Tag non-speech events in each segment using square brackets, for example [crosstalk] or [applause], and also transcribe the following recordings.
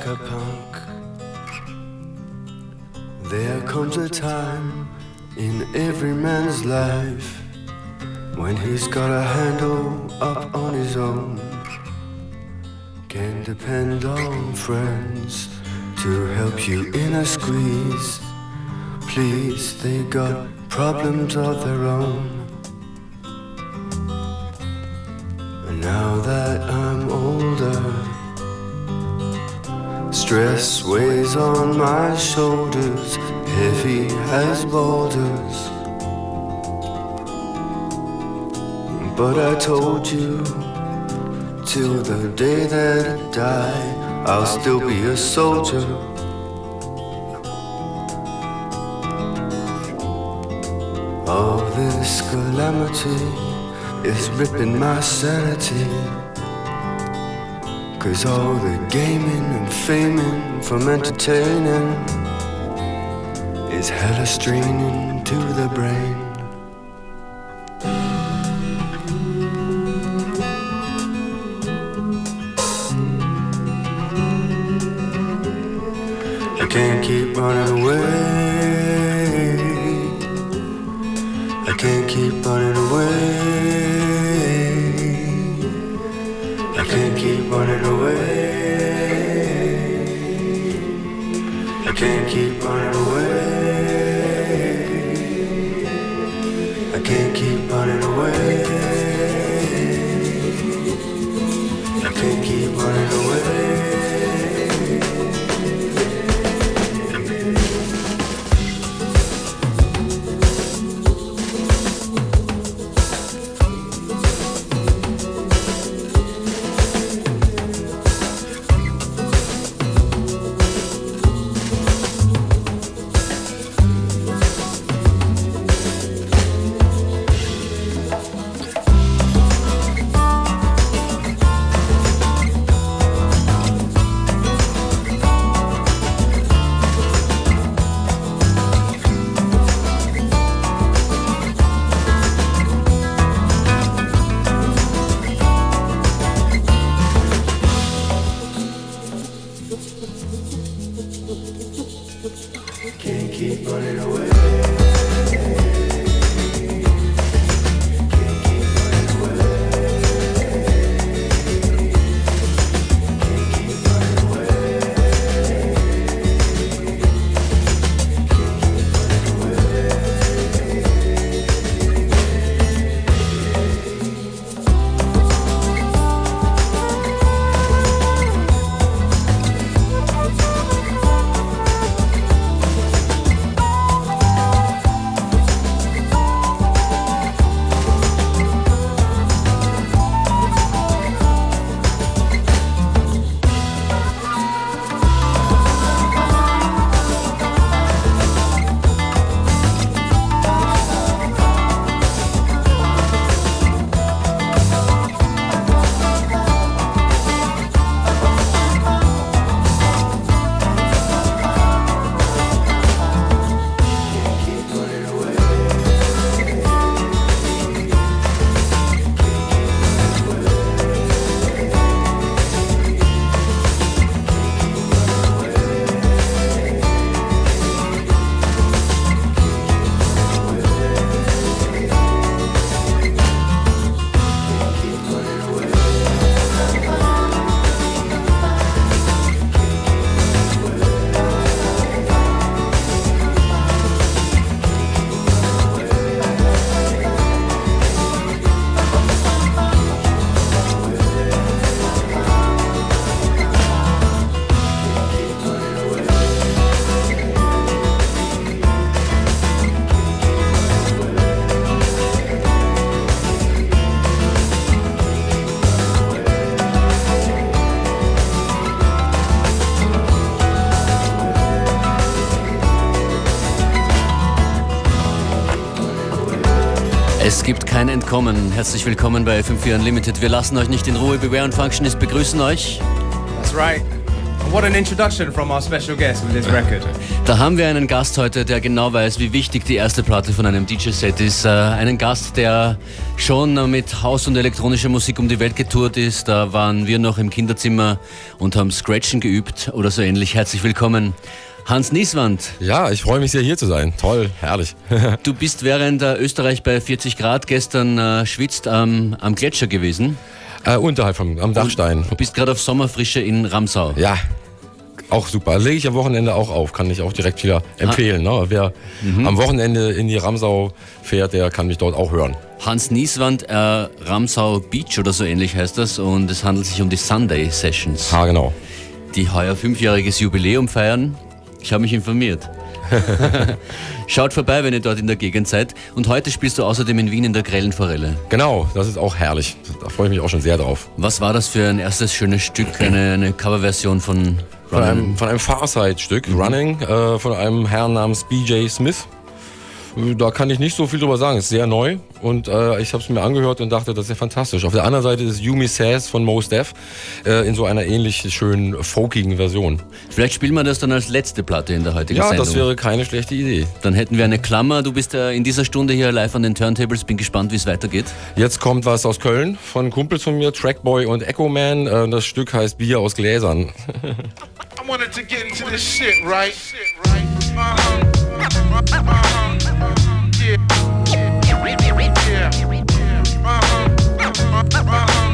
Like a punk. There comes a time in every man's life when he's got a handle up on his own. Can depend on friends to help you in a squeeze. Please, they got problems of their own. And now that I'm stress weighs on my shoulders, heavy as boulders. But I told you, till the day that I die, I'll still be a soldier. All this calamity is ripping my sanity. Cause all the gaming and faming from entertaining is hella straining to the brain. I can't keep running away. I can't keep running away. I can't keep running away. I can't keep kein Entkommen. Herzlich willkommen bei FM4 Unlimited. Wir lassen euch nicht in Ruhe. Beware und Functionist begrüßen euch. That's right. What an introduction from our special guest with this record. [laughs] Da haben wir einen Gast heute, der genau weiß, wie wichtig die erste Platte von einem DJ-Set ist. Äh, einen Gast, der schon mit Haus- und elektronischer Musik um die Welt getourt ist. Da waren wir noch im Kinderzimmer und haben Scratchen geübt oder so ähnlich. Herzlich willkommen. Hans Nieswand. Ja, ich freue mich sehr hier zu sein. Toll, herrlich. [laughs] du bist während äh, Österreich bei 40 Grad gestern äh, schwitzt ähm, am Gletscher gewesen. Äh, unterhalb vom, am Dachstein. Du bist gerade auf Sommerfrische in Ramsau. Ja, auch super. Lege ich am Wochenende auch auf, kann ich auch direkt wieder empfehlen. Ne? Wer mhm. am Wochenende in die Ramsau fährt, der kann mich dort auch hören. Hans Nieswand, äh, Ramsau Beach oder so ähnlich heißt das und es handelt sich um die Sunday Sessions. Ah, genau. Die heuer fünfjähriges Jubiläum feiern. Ich habe mich informiert. [laughs] Schaut vorbei, wenn ihr dort in der Gegend seid. Und heute spielst du außerdem in Wien in der Grellen Forelle. Genau, das ist auch herrlich. Da freue ich mich auch schon sehr drauf. Was war das für ein erstes schönes Stück, eine, eine Coverversion von Von einem, von einem Farside-Stück, mhm. Running, äh, von einem Herrn namens BJ Smith. Da kann ich nicht so viel drüber sagen. Es ist sehr neu und äh, ich habe es mir angehört und dachte, das ist ja fantastisch. Auf der anderen Seite ist Yumi Sass von Mos Def äh, in so einer ähnlich schönen folkigen Version. Vielleicht spielen wir das dann als letzte Platte in der heutigen ja, Sendung. Ja, das wäre keine schlechte Idee. Dann hätten wir eine Klammer. Du bist äh, in dieser Stunde hier live an den Turntables. Bin gespannt, wie es weitergeht. Jetzt kommt was aus Köln von Kumpels von mir, Trackboy und Echo Man. Äh, das Stück heißt Bier aus Gläsern. [laughs] I wanted to get into this shit, right? Uh-huh. Uh-huh. Yeah. Uh-huh. Uh-huh.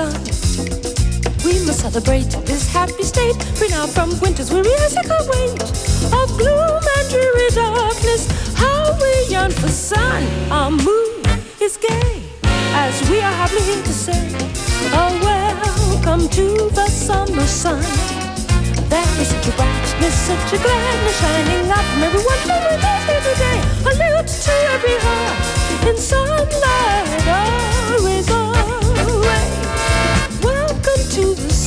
Sun. We must celebrate this happy state, free now from winter's weary as I. Of gloom and dreary darkness, how we yearn for sun. Our mood is gay, as we are happily here to say, oh welcome to the summer sun. There is such a brightness, such a gladness shining up from everyone who lives here today. A lilt to every heart in sunlight, always away. To the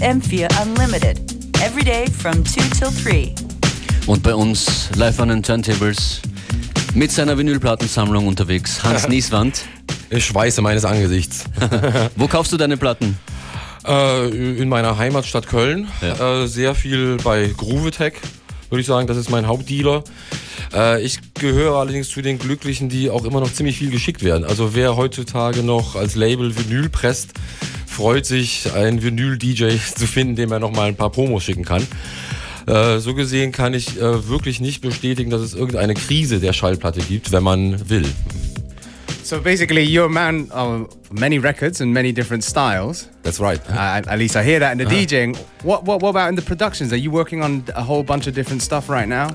FM4 Unlimited. Every day from 2 till 3. Und bei uns live an den Turntables mit seiner Vinylplattensammlung unterwegs, Hans [laughs] Nieswand. Ich schweiße meines Angesichts. [laughs] Wo kaufst du deine Platten? Äh, in meiner Heimatstadt Köln. Ja. Äh, sehr viel bei Groovetech, würde ich sagen. Das ist mein Hauptdealer. Äh, ich gehöre allerdings zu den Glücklichen, die auch immer noch ziemlich viel geschickt werden. Also wer heutzutage noch als Label Vinyl presst, freut sich, einen Vinyl-DJ zu finden, dem er noch mal ein paar Promos schicken kann. Äh, so gesehen kann ich äh, wirklich nicht bestätigen, dass es irgendeine Krise der Schallplatte gibt, wenn man will. So basically, you're a man of many records and many different styles. That's right. Uh, at least I hear that in the DJing. What, what what about in the productions? Are you working on a whole bunch of different stuff right now?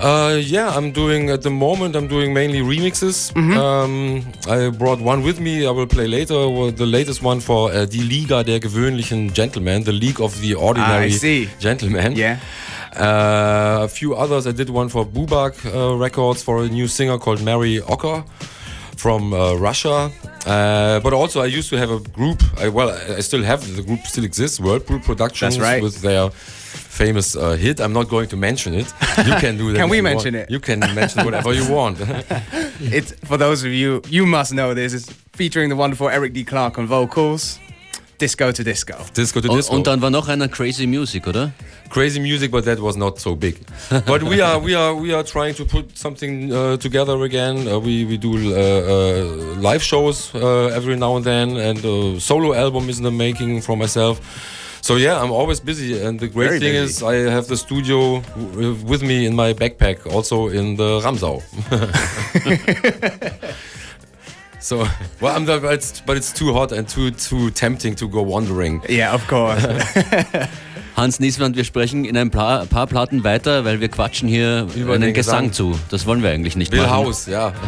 Uh, yeah, I'm doing at the moment. I'm doing mainly remixes. Um, I brought one with me. I will play later. well, The latest one for uh, die Liga der gewöhnlichen Gentlemen, the League of the Ordinary I see. Gentlemen. Yeah. Uh, a few others. I did one for Bubak uh, Records for a new singer called Mary Ocker from uh, Russia. Uh, but also, I used to have a group. I, well, I still have the group. Still exists. Whirlpool Productions. Right. With their famous uh, hit. I'm not going to mention it. You can do [laughs] that. Can we mention want. it? You can mention whatever you want. [laughs] It's for those of you you must know this. It's featuring the wonderful Eric D. Clark on vocals. Disco to disco. Disco to Und, disco. und dann war noch einer Crazy Music, oder? crazy music, but that was not so big. [laughs] but we are we are we are trying to put something uh, together again. Uh, we we do uh, uh, live shows uh, every now and then, and a solo album is in the making for myself. So yeah, I'm always busy, and the great Very thing busy. is I have the studio with me in my backpack, also in the Ramsau. [laughs] [laughs] so well, I'm the, but it's but it's too hot and too too tempting to go wandering. Yeah, of course. [laughs] Hans Nieswand, wir sprechen in ein paar, paar Platten weiter, weil wir quatschen hier Über einen den Gesang. Gesang. zu. Das wollen wir eigentlich nicht Bill machen. House, ja. [laughs]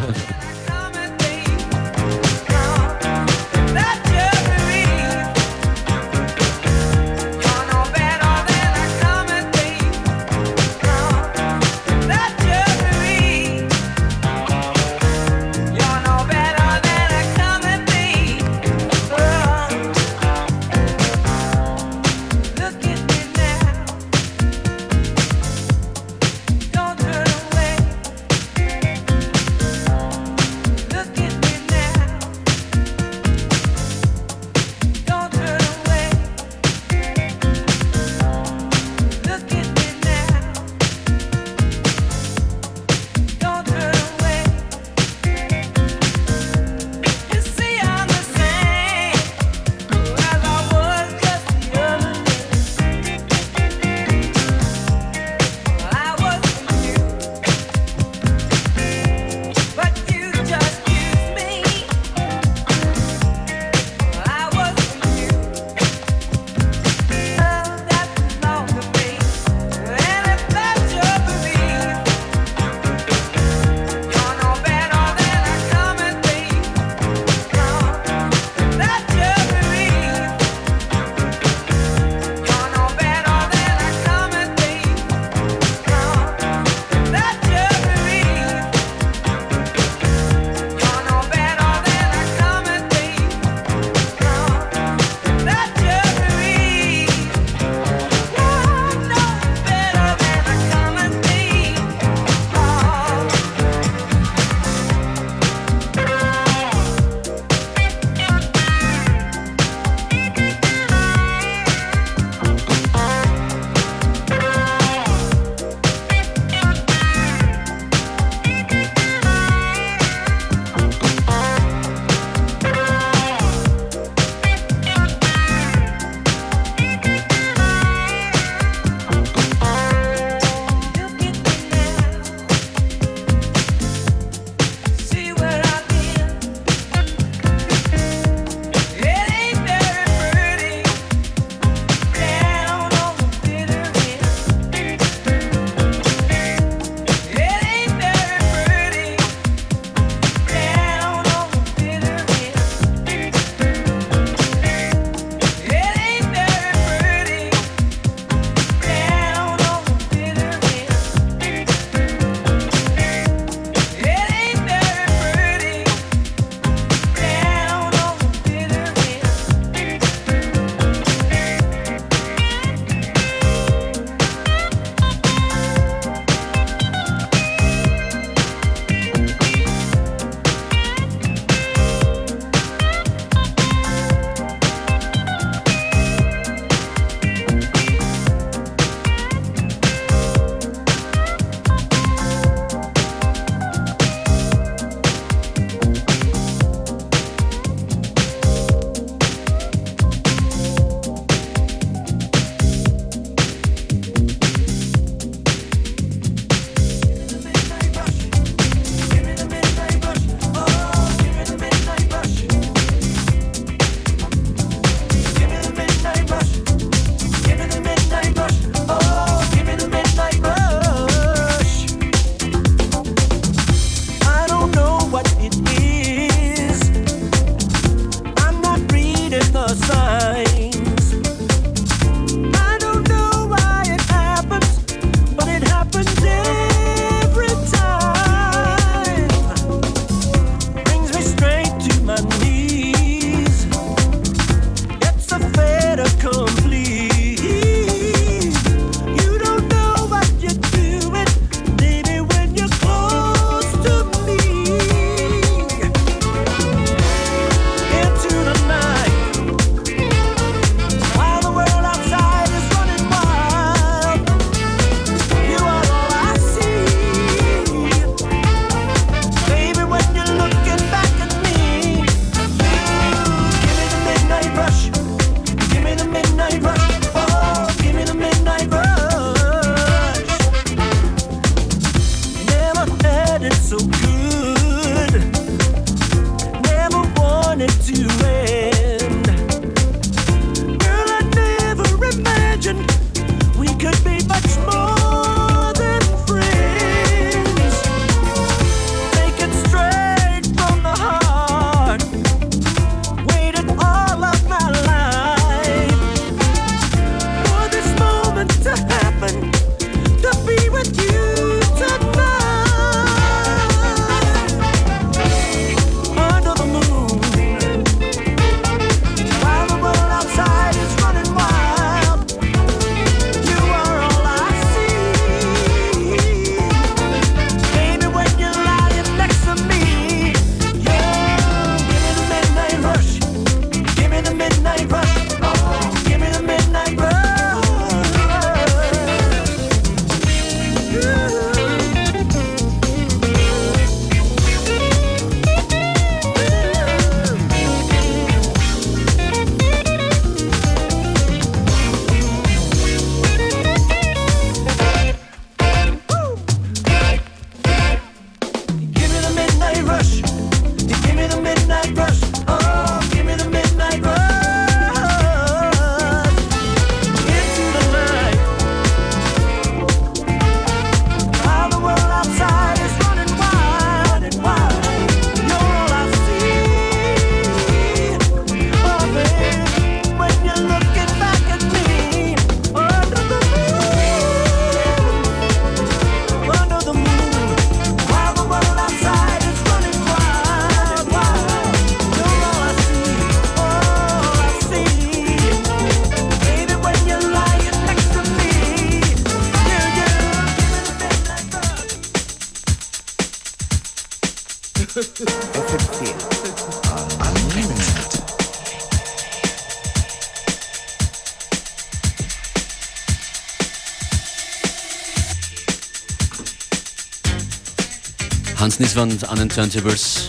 Niswand an den Turntables.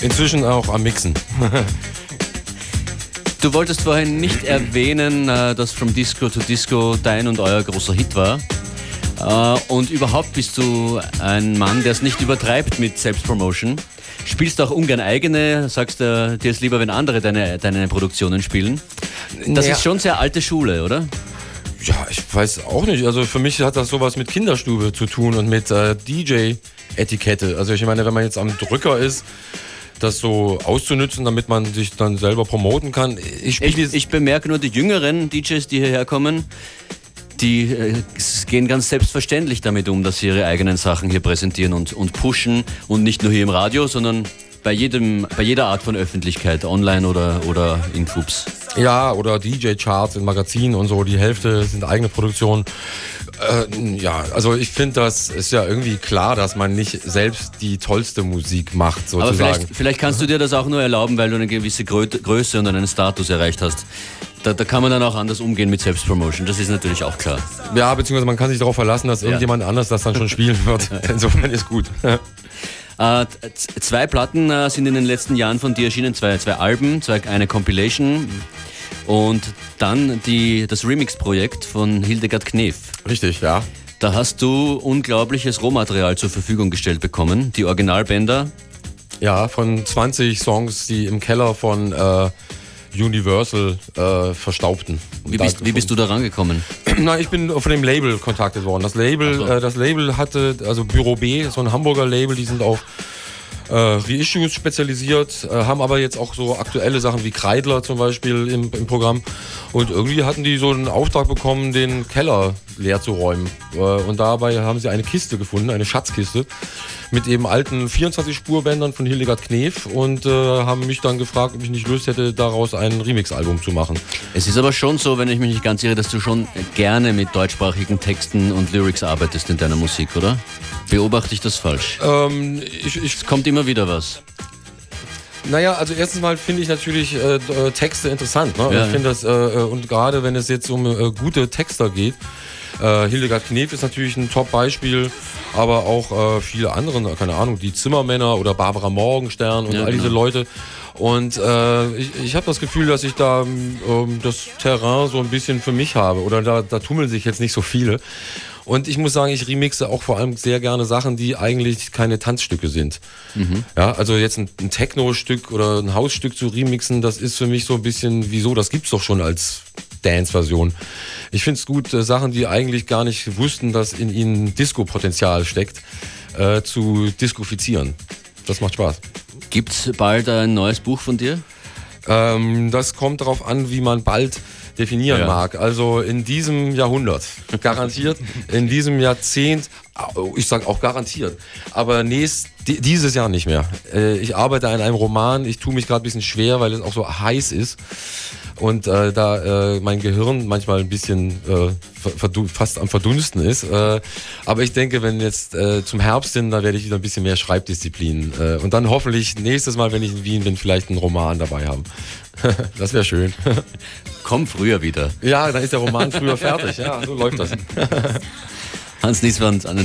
Inzwischen auch am Mixen. [laughs] Du wolltest vorhin nicht erwähnen, äh, dass From Disco to Disco dein und euer großer Hit war. Äh, Und überhaupt bist du ein Mann, der es nicht übertreibt mit Selbstpromotion. Spielst auch ungern eigene, sagst äh, dir ist lieber, wenn andere deine, deine Produktionen spielen. Das Naja. ist schon sehr alte Schule, oder? Ja, ich weiß auch nicht. Also für mich hat das sowas mit Kinderstube zu tun und mit äh, DJ-Etikette. Also ich meine, wenn man jetzt am Drücker ist, das so auszunützen, damit man sich dann selber promoten kann. Ich Ich, ich bemerke nur die jüngeren DJs, die hierher kommen, die äh, gehen ganz selbstverständlich damit um, dass sie ihre eigenen Sachen hier präsentieren und, und pushen und nicht nur hier im Radio, sondern bei, jedem, bei jeder Art von Öffentlichkeit, online oder, oder in Clubs. Ja, oder DJ-Charts in Magazinen und so, die Hälfte sind eigene Produktionen. Äh, ja, also ich finde, das ist ja irgendwie klar, dass man nicht selbst die tollste Musik macht, Aber sozusagen. vielleicht, vielleicht kannst du dir das auch nur erlauben, weil du eine gewisse Grö Größe und einen Status erreicht hast. Da, da kann man dann auch anders umgehen mit Selbstpromotion. Das ist natürlich auch klar. Ja, beziehungsweise man kann sich darauf verlassen, dass irgendjemand anders das dann schon spielen wird. [laughs] Insofern ist gut. Äh, zwei Platten äh, sind in den letzten Jahren von dir erschienen, zwei, zwei Alben, zwei, eine Compilation und dann die, das Remix-Projekt von Hildegard Knef. Richtig, ja. Da hast du unglaubliches Rohmaterial zur Verfügung gestellt bekommen. Die Originalbänder. Ja, von 20 Songs, die im Keller von äh, Universal äh, verstaubten. Wie bist, wie bist du da rangekommen? Na, ich bin von dem Label kontaktet worden. Das Label, so. äh, das Label hatte, also Büro B, so ein Hamburger Label, die sind auf äh, Reissues spezialisiert, äh, haben aber jetzt auch so aktuelle Sachen wie Kreidler zum Beispiel im, im Programm. Und irgendwie hatten die so einen Auftrag bekommen, den Keller leer zu räumen. Äh, und dabei haben sie eine Kiste gefunden, eine Schatzkiste, mit eben alten 24-Spurbändern von Hildegard Knef und äh, haben mich dann gefragt, ob ich nicht Lust hätte, daraus ein Remix-Album zu machen. Es ist aber schon so, wenn ich mich nicht ganz irre, dass du schon gerne mit deutschsprachigen Texten und Lyrics arbeitest in deiner Musik, oder? Beobachte ich das falsch? Ähm, ich, ich Es kommt immer wieder was. Naja, also erstens mal finde ich natürlich äh, äh, Texte interessant. Ne? Ja, ich finde das, äh, äh, und gerade wenn es jetzt um äh, gute Texter geht, äh, Hildegard Knef ist natürlich ein Top-Beispiel, aber auch äh, viele andere, keine Ahnung, die Zimmermänner oder Barbara Morgenstern und Ja, all diese genau. Leute. Und äh, ich, ich habe das Gefühl, dass ich da ähm, das Terrain so ein bisschen für mich habe. Oder da, da tummeln sich jetzt nicht so viele. Und ich muss sagen, ich remixe auch vor allem sehr gerne Sachen, die eigentlich keine Tanzstücke sind. Ja, also jetzt ein, ein Techno-Stück oder ein Hausstück zu remixen, das ist für mich so ein bisschen, wieso, das gibt's doch schon als Dance-Version. Ich finde es gut, äh, Sachen, die eigentlich gar nicht wussten, dass in ihnen Disco-Potenzial steckt, äh, zu diskofizieren. Das macht Spaß. Gibt's bald ein neues Buch von dir? Ähm, das kommt darauf an, wie man bald definieren Ja. mag. Also in diesem Jahrhundert, garantiert, in diesem Jahrzehnt, ich sage auch garantiert, aber nächst, di- dieses Jahr nicht mehr. Äh, ich arbeite an einem Roman, ich tue mich gerade ein bisschen schwer, weil es auch so heiß ist. Und äh, da äh, mein Gehirn manchmal ein bisschen äh, fast am Verdunsten ist. Äh, aber ich denke, wenn jetzt äh, zum Herbst hin, da werde ich wieder ein bisschen mehr Schreibdisziplin. Äh, und dann hoffentlich nächstes Mal, wenn ich in Wien bin, vielleicht einen Roman dabei haben. [laughs] das wäre schön. [laughs] Komm früher wieder. ja, dann ist der Roman früher fertig. Ja, so läuft das. [laughs] Hans Nieswand an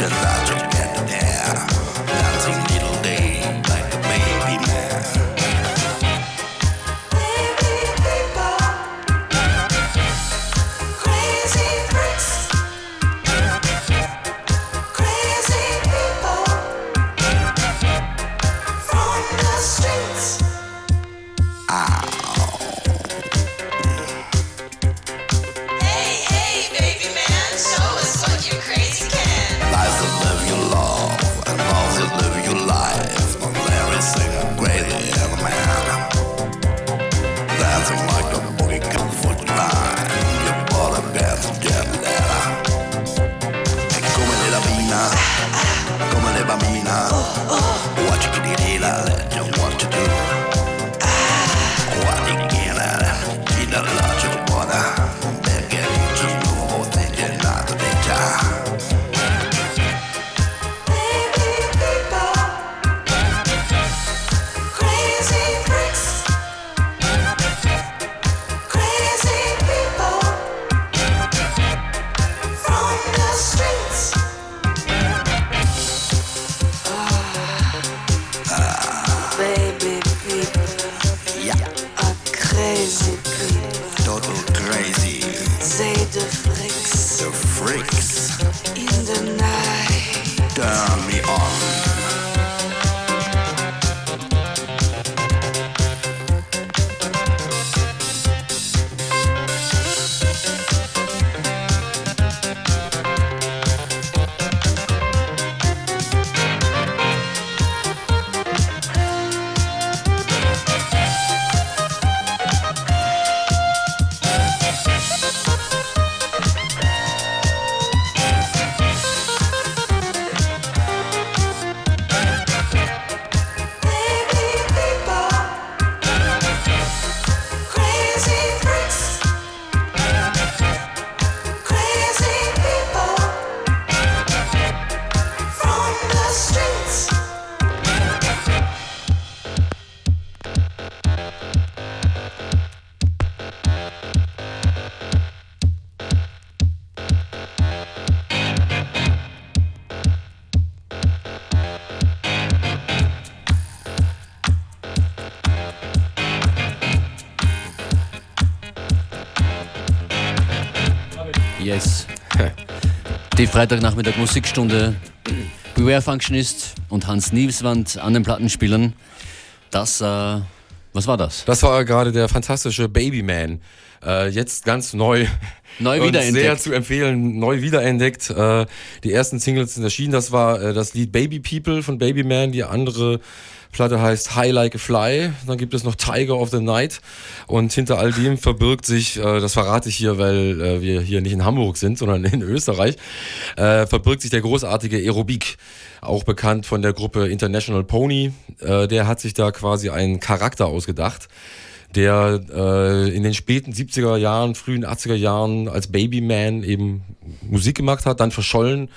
What you can Die Freitagnachmittag Musikstunde. Beware Functionist und Hans Nielswand an den Plattenspielern. Das, äh, was war das? Das war gerade der fantastische Babyman. Äh, jetzt ganz neu. Neu [laughs] wiederentdeckt. Sehr zu empfehlen, neu wiederentdeckt. Äh, die ersten Singles sind erschienen. Das war äh, das Lied Baby People von Babyman. Die andere Platte heißt High Like a Fly. Dann gibt es noch Tiger of the Night. Und hinter all dem verbirgt sich, äh, das verrate ich hier, weil äh, wir hier nicht in Hamburg sind, sondern in [laughs] Österreich, äh, verbirgt sich der großartige Aerobik. Auch bekannt von der Gruppe International Pony. Äh, der hat sich da quasi einen Charakter ausgedacht der äh, in den späten 70er Jahren, frühen 80er Jahren als Babyman eben Musik gemacht hat, dann verschollen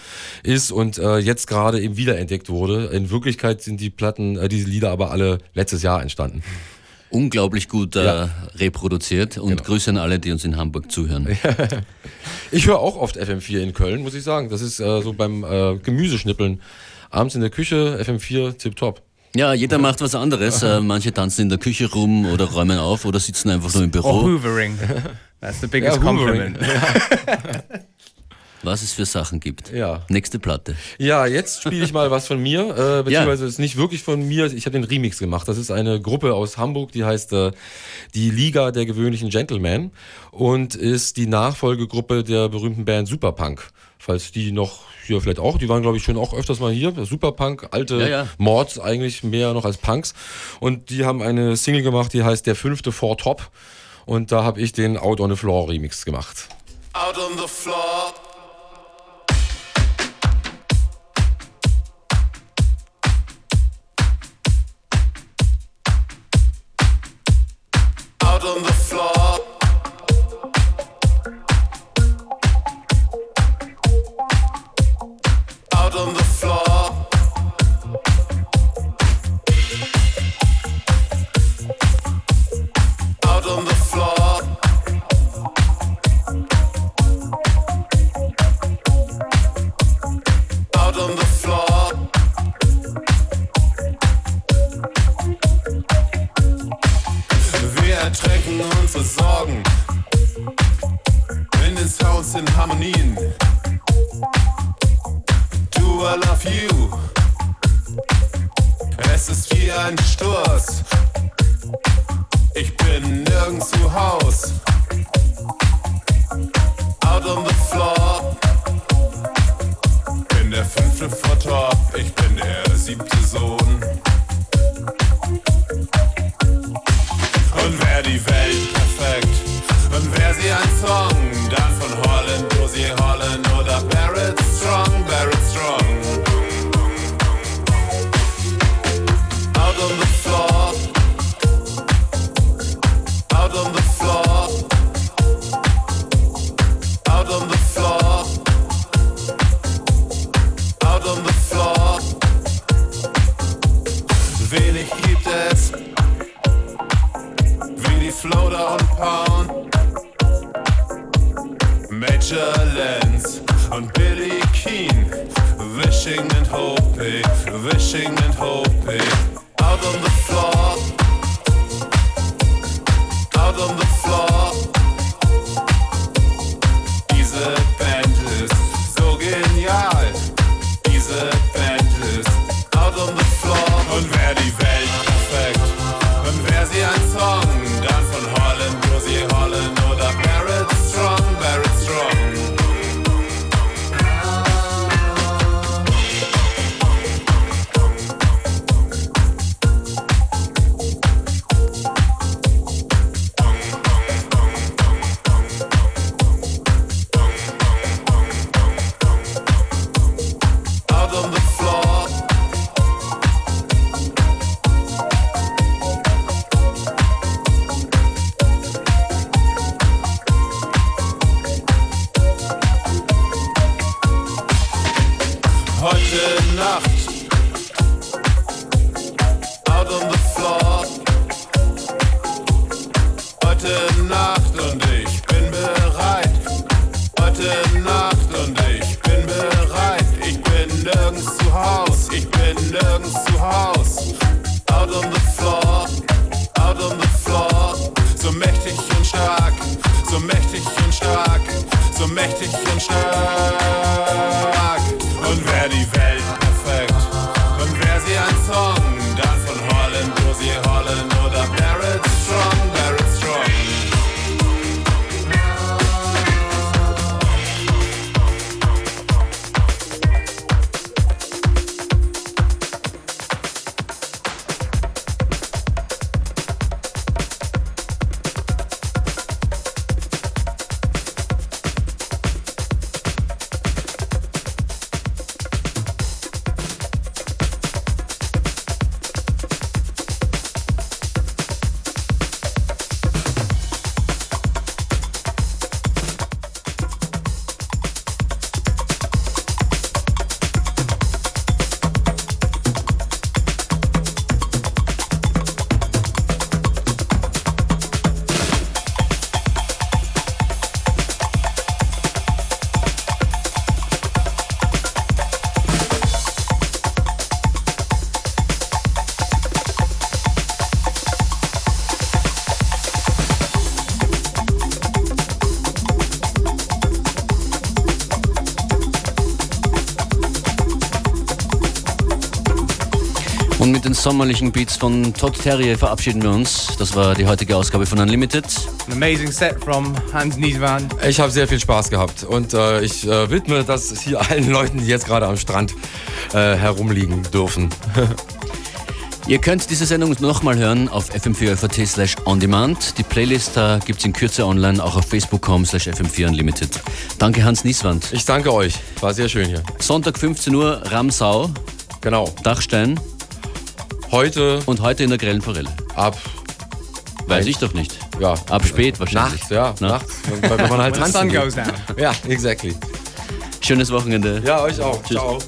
ist und äh, jetzt gerade eben wiederentdeckt wurde. In Wirklichkeit sind die Platten, äh, diese Lieder aber alle letztes Jahr entstanden. Unglaublich gut äh, Ja. reproduziert und Grüße an alle, die uns in Hamburg zuhören. [laughs] Ich höre auch oft FM4 in Köln, muss ich sagen. Das ist äh, so beim äh, Gemüseschnippeln. Abends in der Küche, FM4, tipptopp. Ja, jeder macht was anderes. Äh, manche tanzen in der Küche rum oder räumen auf oder sitzen einfach nur im Or Büro. hoovering. [laughs] That's the biggest Ja, compliment. [laughs] Was es für Sachen gibt. Ja. Nächste Platte. Ja, jetzt spiele ich mal was von mir, äh, [laughs] beziehungsweise ist nicht wirklich von mir. Ich habe den Remix gemacht. Das ist eine Gruppe aus Hamburg, die heißt äh, die Liga der gewöhnlichen Gentlemen und ist die Nachfolgegruppe der berühmten Band Superpunk. Falls die noch hier vielleicht auch, die waren glaube ich schon auch öfters mal hier. Superpunk, alte Ja, ja. Mords eigentlich mehr noch als Punks. Und die haben eine Single gemacht, die heißt Der fünfte Four Top. Und da habe ich den Out on the Floor Remix gemacht. Out on the floor. Out on the Wir ertränken unsere Sorgen in den Sounds in Harmonien. Do I love you? Es ist wie ein Sturz. Ich bin nirgends zu Haus. Out on the floor. Bin der fünfte vor Top, ich bin der siebte Sohn. Sommerlichen Beats von Todd Terrier verabschieden wir uns. Das war die heutige Ausgabe von Unlimited. An amazing set from Hans Niesman. Ich habe sehr viel Spaß gehabt und äh, ich äh, widme das hier allen Leuten, die jetzt gerade am Strand äh, herumliegen dürfen. [laughs] Ihr könnt diese Sendung nochmal hören auf fm4.at slash ondemand. Die Playlist da gibt es in Kürze online, auch auf facebook.com slash fm4unlimited. Danke Hans Nieswand. Ich danke euch, war sehr schön hier. Sonntag 15 Uhr Ramsau, Genau. Dachstein Heute und heute in der Grellen Forelle. ab, Weiß ich doch nicht. ja, Ab spät wahrscheinlich. nachts, ja, Na? nachts, wenn man halt tanzen geht. Ja, exactly. Schönes Wochenende. Ja, euch auch. Tschüss. Ciao.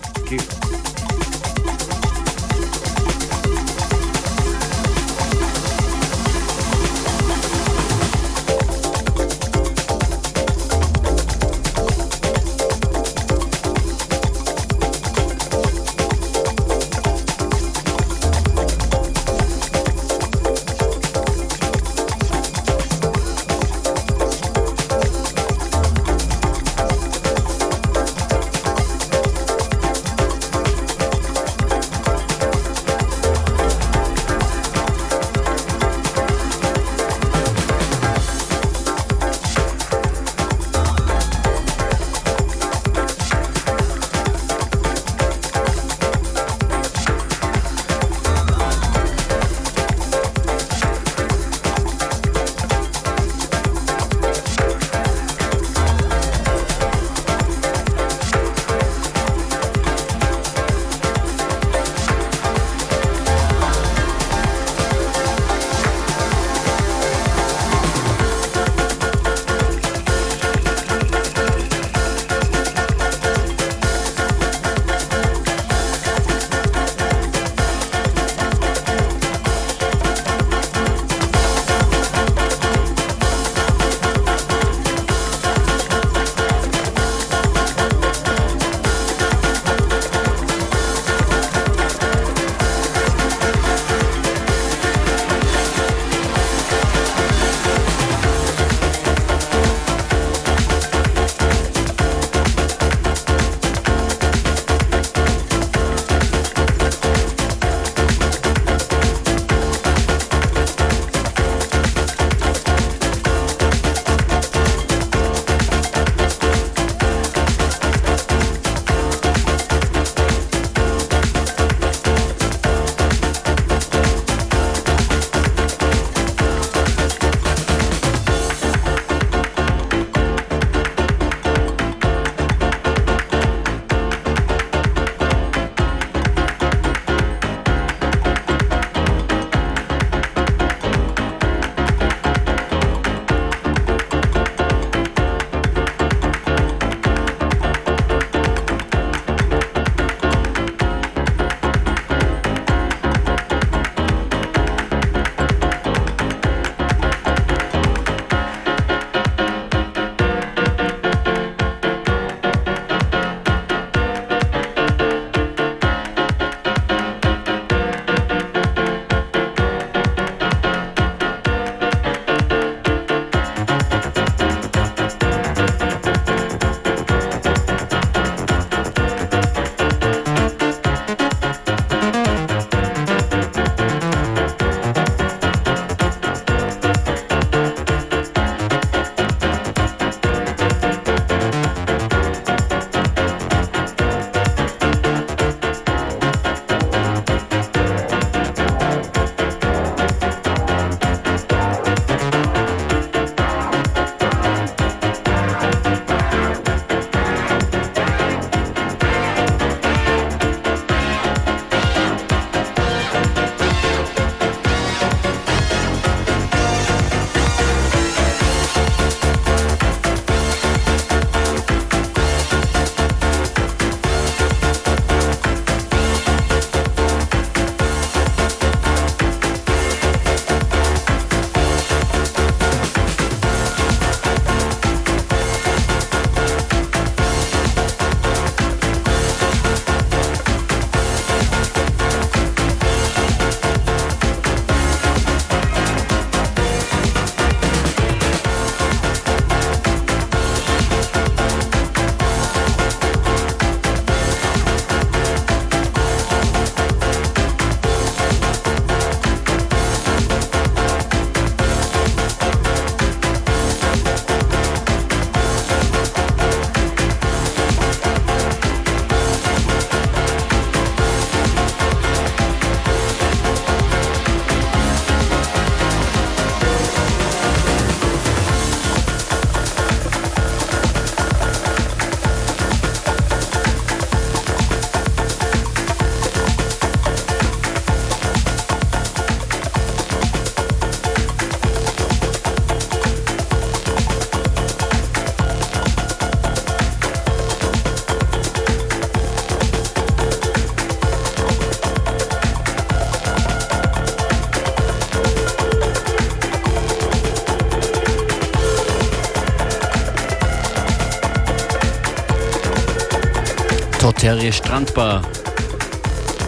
Toterie Strandbar.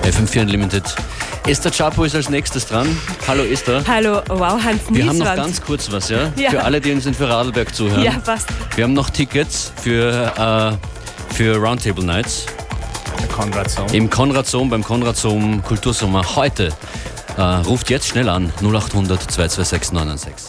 FM4 Unlimited. Esther Chapo ist als nächstes dran. Hallo Esther. Hallo, wow, Hans Wir haben noch Nieswand. ganz kurz was, ja? Ja. Für alle, die uns in Vorarlberg zuhören. Ja, passt. Wir haben noch Tickets für, äh, für Roundtable Nights The Conrad song. im Konrad-Sohm, beim Konrad-Sohm Kultursommer heute. Äh, ruft jetzt schnell an 0800 226 996.